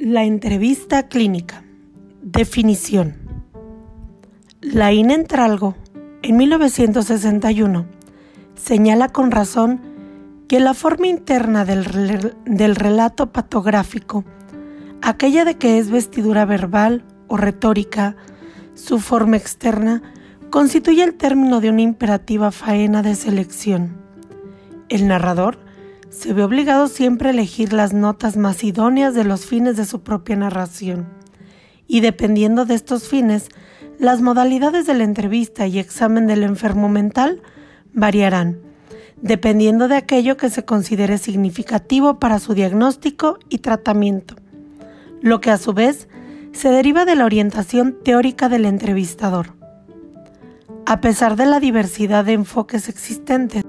La entrevista clínica. Definición. Laín Entralgo, en 1961, señala con razón que la forma interna del, del relato patográfico, aquella de que es vestidura verbal o retórica, su forma externa, constituye el término de una imperativa faena de selección. El narrador se ve obligado siempre a elegir las notas más idóneas de los fines de su propia narración, y dependiendo de estos fines, las modalidades de la entrevista y examen del enfermo mental variarán, dependiendo de aquello que se considere significativo para su diagnóstico y tratamiento, lo que a su vez se deriva de la orientación teórica del entrevistador. A pesar de la diversidad de enfoques existentes,